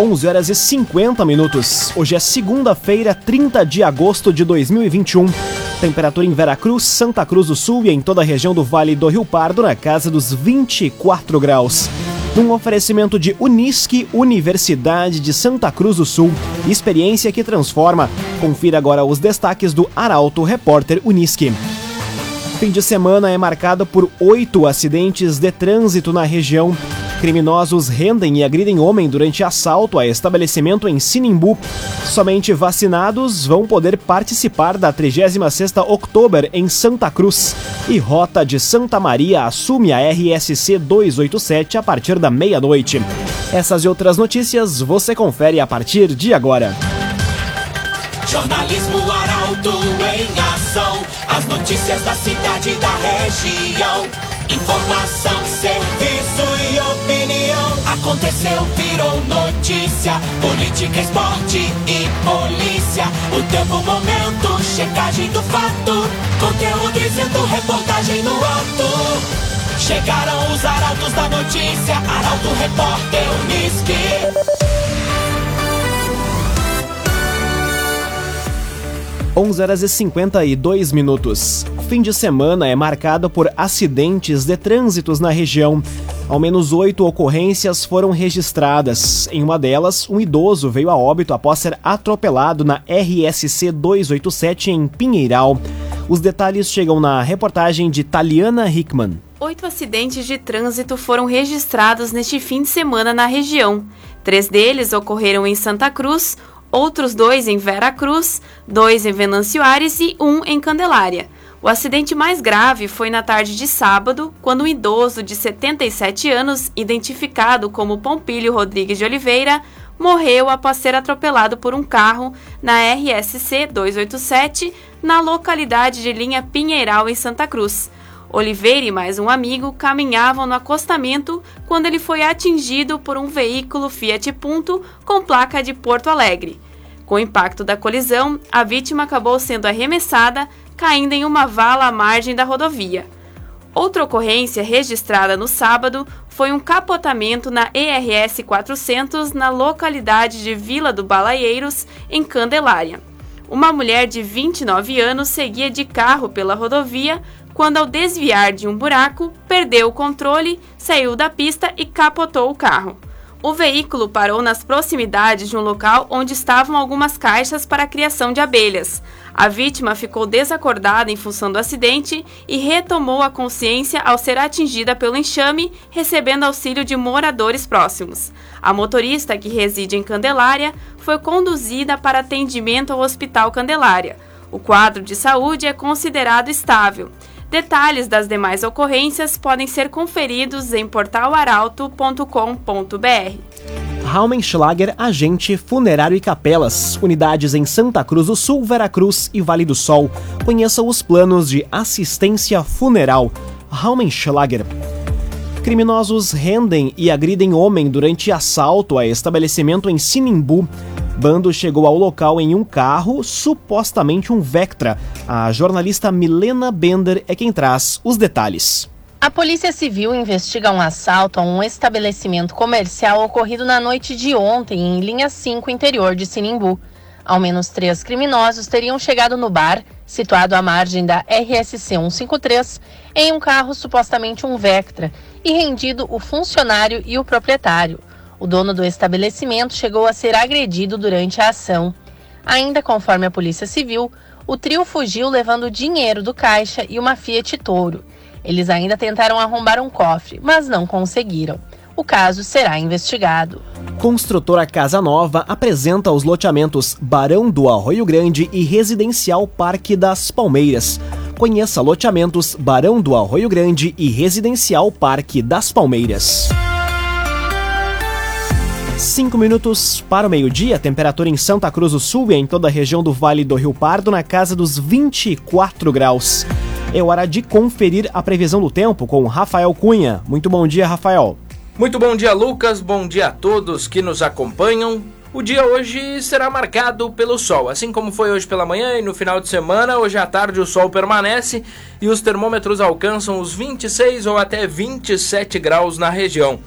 11 horas e 50 minutos. Hoje é segunda-feira, 30 de agosto de 2021. Temperatura em Veracruz, Santa Cruz do Sul e em toda a região do Vale do Rio Pardo na casa dos 24 graus. Num oferecimento de Unisque, Universidade de Santa Cruz do Sul. Experiência que transforma. Confira agora os destaques do Arauto Repórter Unisque. Fim de semana é marcado por oito acidentes de trânsito na região. Criminosos rendem e agridem homem durante assalto a estabelecimento em Sinimbu. Somente vacinados vão poder participar da 36ª Oktober em Santa Cruz. E Rota de Santa Maria assume a RSC 287 a partir da meia-noite. Essas e outras notícias você confere a partir de agora. Jornalismo Arauto em ação. As notícias da cidade e da região. Informação. Aconteceu, virou notícia. Política, esporte e polícia. O tempo, momento, checagem do fato. Conteúdo dizendo, reportagem no ato. Chegaram os arautos da notícia. Arauto, repórter, Unisque. 11 horas e 52 minutos. Fim de semana é marcado por acidentes de trânsitos na região. Ao menos oito ocorrências foram registradas. Em uma delas, um idoso veio a óbito após ser atropelado na RSC 287 em Pinheiral. Os detalhes chegam na reportagem de Taliana Hickman. Oito acidentes de trânsito foram registrados neste fim de semana na região. Três deles ocorreram em Santa Cruz, outros dois em Vera Cruz, dois em Venâncio Aires e um em Candelária. O acidente mais grave foi na tarde de sábado, quando um idoso de 77 anos, identificado como Pompílio Rodrigues de Oliveira, morreu após ser atropelado por um carro na RSC 287, na localidade de Linha Pinheiral, em Santa Cruz. Oliveira e mais um amigo caminhavam no acostamento quando ele foi atingido por um veículo Fiat Punto com placa de Porto Alegre. Com o impacto da colisão, a vítima acabou sendo arremessada, caindo em uma vala à margem da rodovia. Outra ocorrência registrada no sábado foi um capotamento na ERS 400 na localidade de Vila do Balaeiros, em Candelária. Uma mulher de 29 anos seguia de carro pela rodovia quando, ao desviar de um buraco, perdeu o controle, saiu da pista e capotou o carro. O veículo parou nas proximidades de um local onde estavam algumas caixas para a criação de abelhas. A vítima ficou desacordada em função do acidente e retomou a consciência ao ser atingida pelo enxame, recebendo auxílio de moradores próximos. A motorista, que reside em Candelária, foi conduzida para atendimento ao Hospital Candelária. O quadro de saúde é considerado estável. Detalhes das demais ocorrências podem ser conferidos em portalaralto.com.br. Raumenschlager Agente Funerário e Capelas, unidades em Santa Cruz do Sul, Veracruz e Vale do Sol. Conheça os planos de assistência funeral. Raumenschlager. Criminosos rendem e agridem homem durante assalto a estabelecimento em Sinimbu. Bando chegou ao local em um carro, supostamente um Vectra. A jornalista Milena Bender é quem traz os detalhes. A Polícia Civil investiga um assalto a um estabelecimento comercial ocorrido na noite de ontem em linha 5 interior de Sinimbu. Ao menos três criminosos teriam chegado no bar, situado à margem da RSC 153, em um carro supostamente um Vectra, e rendido o funcionário e o proprietário. O dono do estabelecimento chegou a ser agredido durante a ação. Ainda conforme a Polícia Civil, o trio fugiu levando dinheiro do caixa e uma Fiat Toro. Eles ainda tentaram arrombar um cofre, mas não conseguiram. O caso será investigado. Construtora Casa Nova apresenta os loteamentos Barão do Arroio Grande e Residencial Parque das Palmeiras. Conheça loteamentos Barão do Arroio Grande e Residencial Parque das Palmeiras. 5 minutos para o meio-dia, temperatura em Santa Cruz do Sul e em toda a região do Vale do Rio Pardo na casa dos 24 graus. É hora de conferir a previsão do tempo com Rafael Cunha. Muito bom dia, Rafael. Muito bom dia, Lucas. Bom dia a todos que nos acompanham. O dia hoje será marcado pelo sol, assim como foi hoje pela manhã e no final de semana. Hoje à tarde o sol permanece e os termômetros alcançam os 26 ou até 27 graus na região.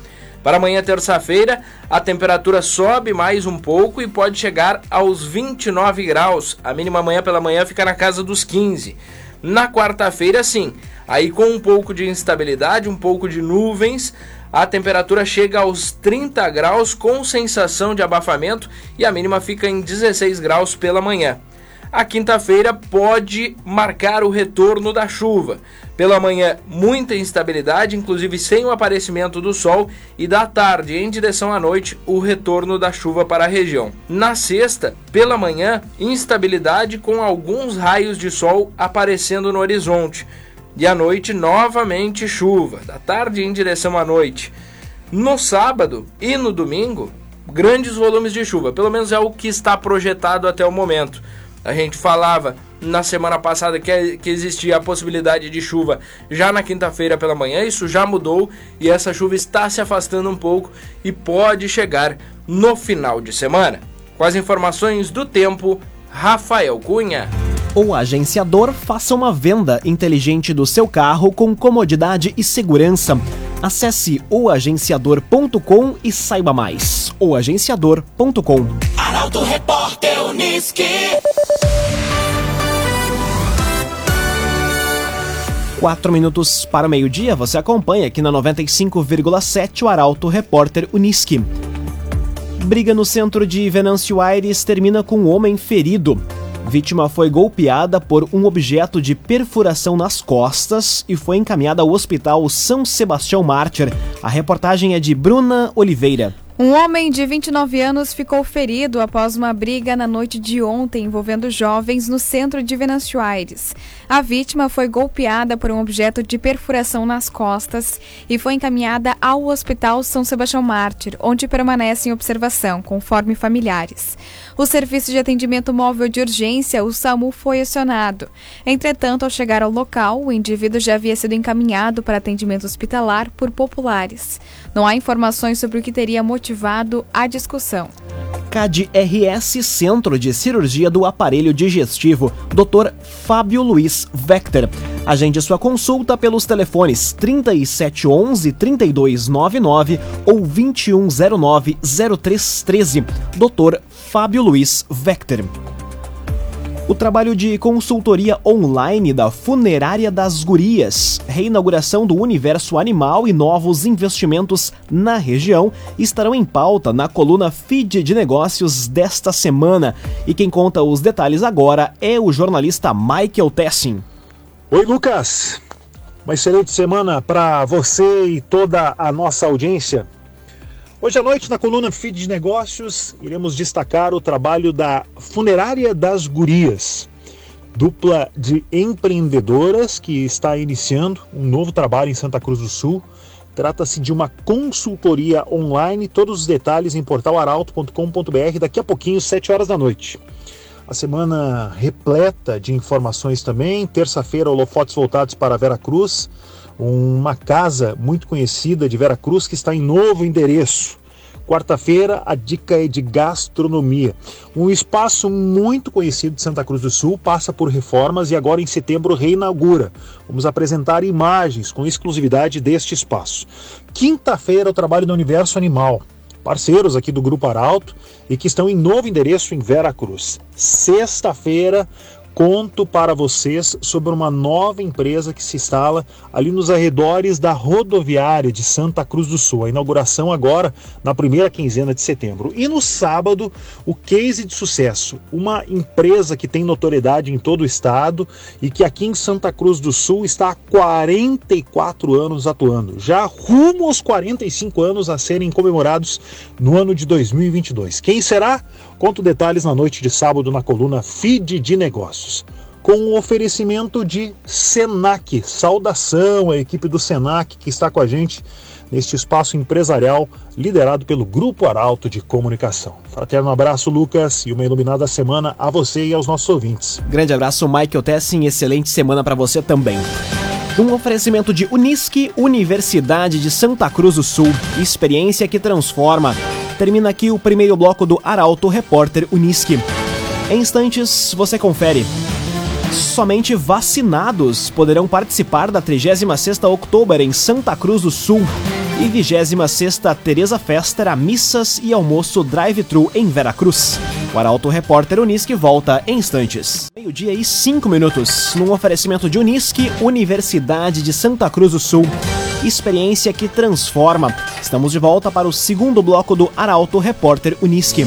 Para amanhã, terça-feira, a temperatura sobe mais um pouco e pode chegar aos 29 graus. A mínima amanhã pela manhã fica na casa dos 15. Na quarta-feira, sim, aí com um pouco de instabilidade, um pouco de nuvens, a temperatura chega aos 30 graus com sensação de abafamento e a mínima fica em 16 graus pela manhã. A quinta-feira pode marcar o retorno da chuva. Pela manhã, muita instabilidade, inclusive sem o aparecimento do sol, e da tarde, em direção à noite, o retorno da chuva para a região. Na sexta, pela manhã, instabilidade com alguns raios de sol aparecendo no horizonte. E à noite, novamente chuva, da tarde em direção à noite. No sábado e no domingo, grandes volumes de chuva, pelo menos é o que está projetado até o momento. A gente falava na semana passada que, que existia a possibilidade de chuva já na quinta-feira pela manhã, isso já mudou e essa chuva está se afastando um pouco e pode chegar no final de semana. Com as informações do tempo, Rafael Cunha. O agenciador faça uma venda inteligente do seu carro com comodidade e segurança. Acesse oagenciador.com e saiba mais. oagenciador.com. Arauto Repórter Uniski. Quatro minutos para o meio-dia, você acompanha aqui na 95,7 o Arauto Repórter Uniski. Briga no centro de Venâncio Aires termina com um homem ferido. Vítima foi golpeada por um objeto de perfuração nas costas e foi encaminhada ao Hospital São Sebastião Mártir. A reportagem é de Bruna Oliveira. Um homem de 29 anos ficou ferido após uma briga na noite de ontem envolvendo jovens no centro de Venâncio Aires. A vítima foi golpeada por um objeto de perfuração nas costas e foi encaminhada ao Hospital São Sebastião Mártir, onde permanece em observação, conforme familiares. O serviço de atendimento móvel de urgência, o SAMU, foi acionado. Entretanto, ao chegar ao local, o indivíduo já havia sido encaminhado para atendimento hospitalar por populares. Não há informações sobre o que teria motivado a discussão. CAD-RS Centro de Cirurgia do Aparelho Digestivo, Dr. Fábio Luiz Vector. Agende sua consulta pelos telefones 3711 3299 ou 2109 0313. Dr. Fábio Luiz Vector. O trabalho de consultoria online da Funerária das Gurias, reinauguração do universo animal e novos investimentos na região estarão em pauta na coluna Feed de Negócios desta semana. E quem conta os detalhes agora é o jornalista Michael Tessin. Oi, Lucas. Uma excelente semana para você e toda a nossa audiência. Hoje à noite, na coluna Feed de Negócios, iremos destacar o trabalho da Funerária das Gurias, dupla de empreendedoras que está iniciando um novo trabalho em Santa Cruz do Sul. Trata-se de uma consultoria online, todos os detalhes em portalaralto.com.br daqui a pouquinho, 7 horas da noite. A semana repleta de informações também. Terça-feira, holofotes voltados para Vera Cruz uma casa muito conhecida de Vera Cruz que está em novo endereço. Quarta-feira, a dica é de gastronomia. Um espaço muito conhecido de Santa Cruz do Sul passa por reformas e agora em setembro reinaugura. Vamos apresentar imagens com exclusividade deste espaço. Quinta-feira, o trabalho do Universo Animal. Parceiros aqui do Grupo Arauto e que estão em novo endereço em Vera Cruz. Sexta-feira, conto para vocês sobre uma nova empresa que se instala ali nos arredores da rodoviária de Santa Cruz do Sul. A inauguração agora na primeira quinzena de setembro. E no sábado, o case de sucesso, uma empresa que tem notoriedade em todo o estado e que aqui em Santa Cruz do Sul está há 44 anos atuando, já rumo aos 45 anos a serem comemorados no ano de 2022. Quem será? Conto detalhes na noite de sábado na coluna Feed de Negócios. Com o um oferecimento de Senac. Saudação à equipe do Senac que está com a gente neste espaço empresarial liderado pelo Grupo Arauto de Comunicação. Fraterno abraço, Lucas, e uma iluminada semana a você e aos nossos ouvintes. Grande abraço, Michael Tessin. Excelente semana para você também. Um oferecimento de Unisque, Universidade de Santa Cruz do Sul. Experiência que transforma. Termina aqui o primeiro bloco do Arauto Repórter Unisque. Em instantes, você confere. Somente vacinados poderão participar da 36ª Oktober em Santa Cruz do Sul. E 26 Teresa Fester, a missas e almoço drive-thru em Veracruz. O Arauto Repórter Unisque volta em instantes. Meio-dia e cinco minutos, num oferecimento de Unisque, Universidade de Santa Cruz do Sul. Experiência que transforma. Estamos de volta para o segundo bloco do Arauto Repórter Unisque.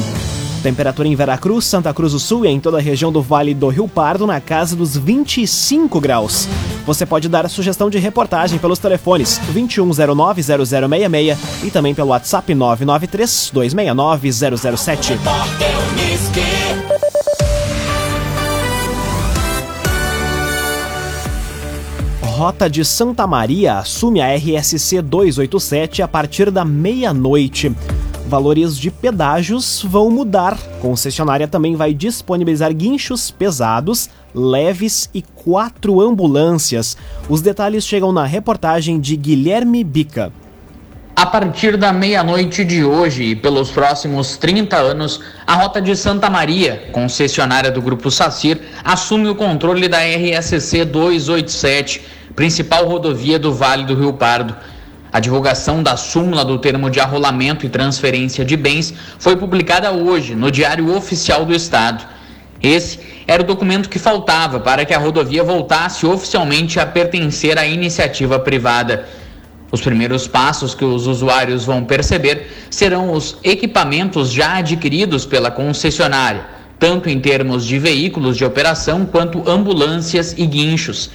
Temperatura em Veracruz, Santa Cruz do Sul e em toda a região do Vale do Rio Pardo na casa dos 25 graus. Você pode dar a sugestão de reportagem pelos telefones 2109-0066 e também pelo WhatsApp 993-269-007. Rota de Santa Maria assume a RSC 287 a partir da meia-noite valores de pedágios vão mudar. Concessionária também vai disponibilizar guinchos pesados, leves e quatro ambulâncias. Os detalhes chegam na reportagem de Guilherme Bica. A partir da meia-noite de hoje e pelos próximos 30 anos, a Rota de Santa Maria, concessionária do Grupo Sacir, assume o controle da RSC 287, principal rodovia do Vale do Rio Pardo. A divulgação da súmula do termo de arrolamento e transferência de bens foi publicada hoje no Diário Oficial do Estado. Esse era o documento que faltava para que a rodovia voltasse oficialmente a pertencer à iniciativa privada. Os primeiros passos que os usuários vão perceber serão os equipamentos já adquiridos pela concessionária, tanto em termos de veículos de operação quanto ambulâncias e guinchos.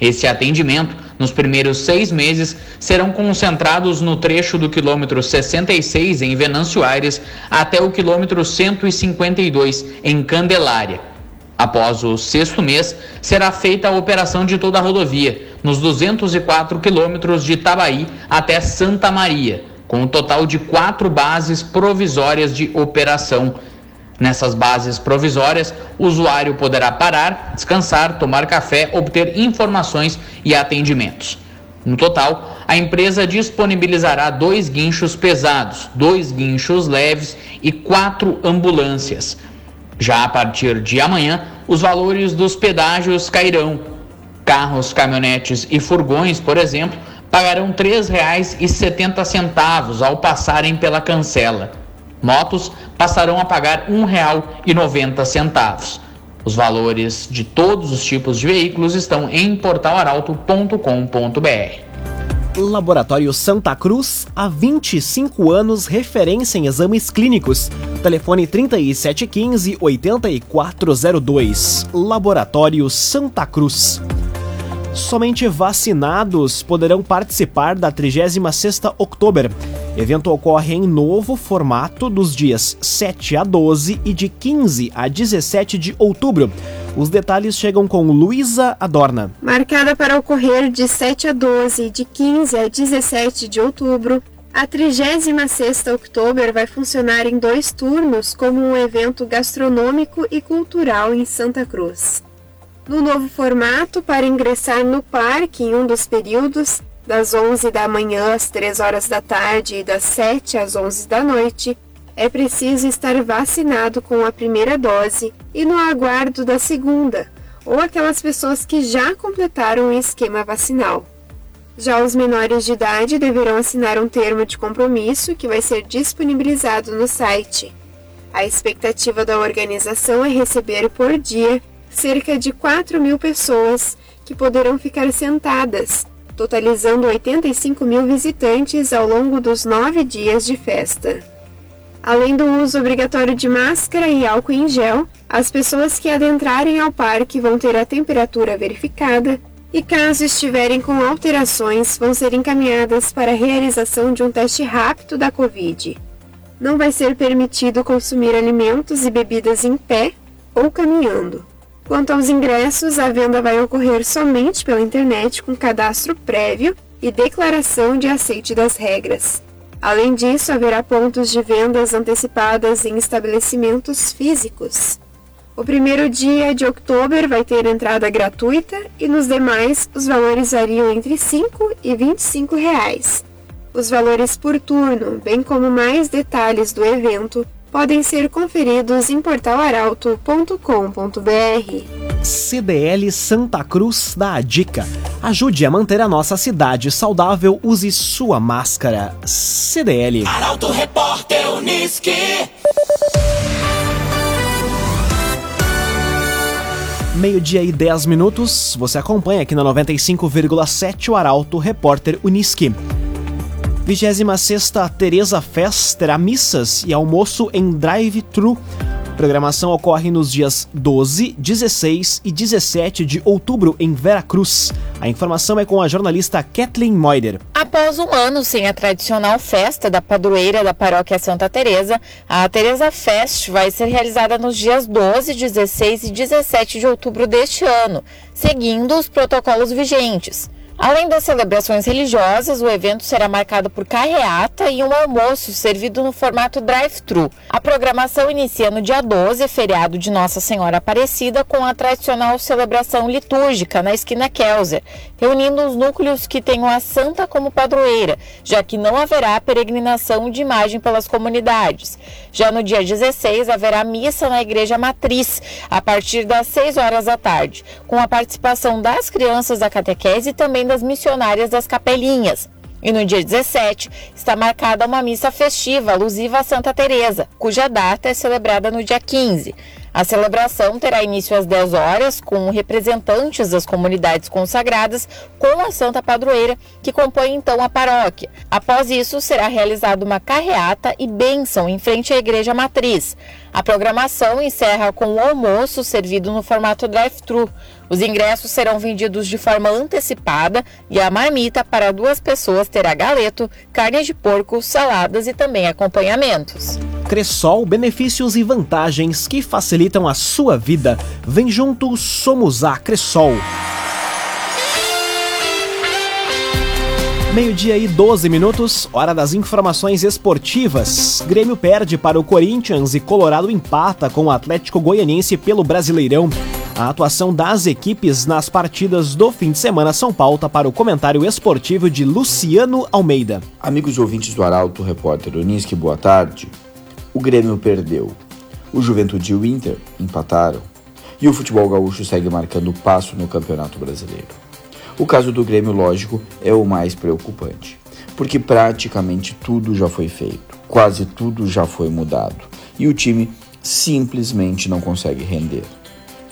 Esse atendimento nos primeiros seis meses, serão concentrados no trecho do quilômetro 66 em Venâncio Aires até o quilômetro 152 em Candelária. Após o sexto mês, será feita a operação de toda a rodovia, nos 204 quilômetros de Itabaí até Santa Maria, com um total de quatro bases provisórias de operação Nessas bases provisórias, o usuário poderá parar, descansar, tomar café, obter informações e atendimentos. No total, a empresa disponibilizará dois guinchos pesados, dois guinchos leves e quatro ambulâncias. Já a partir de amanhã, os valores dos pedágios cairão. Carros, caminhonetes e furgões, por exemplo, pagarão R$ 3,70 ao passarem pela cancela. Motos passarão a pagar R$ 1,90. Os valores de todos os tipos de veículos estão em portalaralto.com.br. Laboratório Santa Cruz, há 25 anos, referência em exames clínicos. Telefone 3715 8402. Laboratório Santa Cruz. Somente vacinados poderão participar da 36ª Oktober. Evento ocorre em novo formato dos dias 7 a 12 e de 15 a 17 de outubro. Os detalhes chegam com Luísa Adorna. Marcada para ocorrer de 7 a 12 e de 15 a 17 de outubro, a 36 Outubro vai funcionar em dois turnos como um evento gastronômico e cultural em Santa Cruz. No novo formato, para ingressar no parque em um dos períodos, das 11 da manhã às 3 horas da tarde e das 7 às 11 da noite, é preciso estar vacinado com a primeira dose e no aguardo da segunda, ou aquelas pessoas que já completaram o esquema vacinal. Já os menores de idade deverão assinar um termo de compromisso que vai ser disponibilizado no site. A expectativa da organização é receber por dia cerca de 4 mil pessoas que poderão ficar sentadas totalizando 85 mil visitantes ao longo dos nove dias de festa. Além do uso obrigatório de máscara e álcool em gel, as pessoas que adentrarem ao parque vão ter a temperatura verificada e, caso estiverem com alterações, vão ser encaminhadas para a realização de um teste rápido da Covid. Não vai ser permitido consumir alimentos e bebidas em pé ou caminhando. Quanto aos ingressos, a venda vai ocorrer somente pela internet com cadastro prévio e declaração de aceite das regras. Além disso, haverá pontos de vendas antecipadas em estabelecimentos físicos. O primeiro dia de outubro vai ter entrada gratuita e nos demais os valores variam entre 5 e 25 reais. Os valores por turno, bem como mais detalhes do evento, podem ser conferidos em portalaralto.com.br. CDL Santa Cruz dá a dica. Ajude a manter a nossa cidade saudável, use sua máscara. CDL. Arauto Repórter Uniski. Meio-dia e 10 minutos, você acompanha aqui na 95,7 o Arauto Repórter Uniski. 26 Teresa Fest terá missas e almoço em drive-thru. Programação ocorre nos dias 12, 16 e 17 de outubro em Veracruz. A informação é com a jornalista Kathleen Moider. Após um ano sem a tradicional festa da padroeira da paróquia Santa Teresa, a Teresa Fest vai ser realizada nos dias 12, 16 e 17 de outubro deste ano, seguindo os protocolos vigentes. Além das celebrações religiosas, o evento será marcado por carreata e um almoço servido no formato drive-thru. A programação inicia no dia 12, feriado de Nossa Senhora Aparecida, com a tradicional celebração litúrgica na esquina Kelzer, reunindo os núcleos que tenham a santa como padroeira, já que não haverá peregrinação de imagem pelas comunidades. Já no dia 16, haverá missa na Igreja Matriz, a partir das 6 horas da tarde, com a participação das crianças da catequese e também das missionárias das capelinhas. E no dia 17 está marcada uma missa festiva alusiva a Santa Teresa, cuja data é celebrada no dia 15. A celebração terá início às 10 horas, com representantes das comunidades consagradas com a Santa Padroeira, que compõe então a paróquia. Após isso, será realizada uma carreata e bênção em frente à Igreja Matriz. A programação encerra com o almoço servido no formato drive-thru. Os ingressos serão vendidos de forma antecipada e a marmita para duas pessoas terá galeto, carne de porco, saladas e também acompanhamentos. Cressol, benefícios e vantagens que facilitam a sua vida. Vem junto, somos a Cressol. Meio-dia e 12 minutos, hora das informações esportivas. Grêmio perde para o Corinthians e Colorado empata com o Atlético Goianiense pelo Brasileirão. A atuação das equipes nas partidas do fim de semana são pauta para o comentário esportivo de Luciano Almeida. Amigos ouvintes do Arauto, repórter Uniski, boa tarde. O Grêmio perdeu. O Juventude e o Inter empataram. E o futebol gaúcho segue marcando passo no Campeonato Brasileiro. O caso do Grêmio, lógico, é o mais preocupante, porque praticamente tudo já foi feito, quase tudo já foi mudado, e o time simplesmente não consegue render.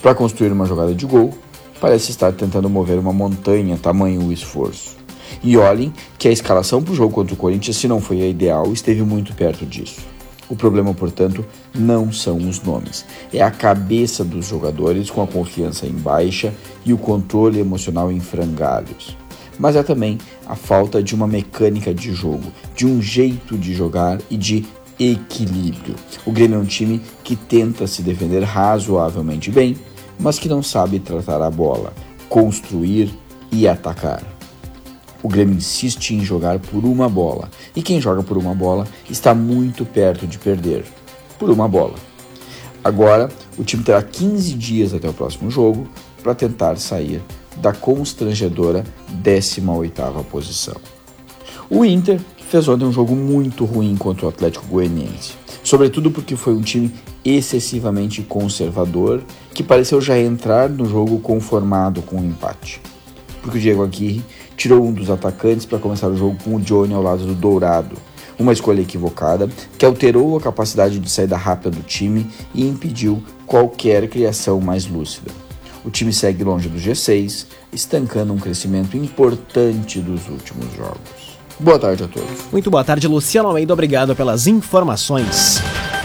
Para construir uma jogada de gol, parece estar tentando mover uma montanha, tamanho o esforço. E olhem que a escalação para o jogo contra o Corinthians, se não foi a ideal, esteve muito perto disso. O problema, portanto, não são os nomes, é a cabeça dos jogadores com a confiança em baixa e o controle emocional em frangalhos. Mas é também a falta de uma mecânica de jogo, de um jeito de jogar e de equilíbrio. O Grêmio é um time que tenta se defender razoavelmente bem, mas que não sabe tratar a bola, construir e atacar. O Grêmio insiste em jogar por uma bola, e quem joga por uma bola está muito perto de perder. Por uma bola. Agora, o time terá 15 dias até o próximo jogo para tentar sair da constrangedora 18ª posição. O Inter fez ontem um jogo muito ruim contra o Atlético Goianiense, sobretudo porque foi um time excessivamente conservador que pareceu já entrar no jogo conformado com o empate. Porque o Diego Aguirre tirou um dos atacantes para começar o jogo com o Johnny ao lado do Dourado. Uma escolha equivocada que alterou a capacidade de saída rápida do time e impediu qualquer criação mais lúcida. O time segue longe do G6, estancando um crescimento importante dos últimos jogos. Boa tarde a todos. Muito boa tarde, Luciano Almeida. Obrigado pelas informações.